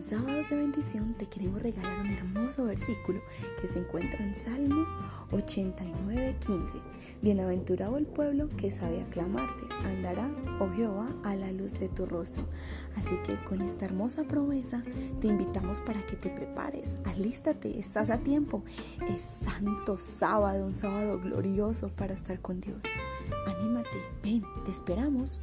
Sábados de bendición, te queremos regalar un hermoso versículo que se encuentra en Salmos 89:15. Bienaventurado el pueblo que sabe aclamarte, andará, oh Jehová, a la luz de tu rostro. Así que con esta hermosa promesa te invitamos para que te prepares, alístate, estás a tiempo. Es santo sábado, un sábado glorioso para estar con Dios. Anímate, ven, te esperamos.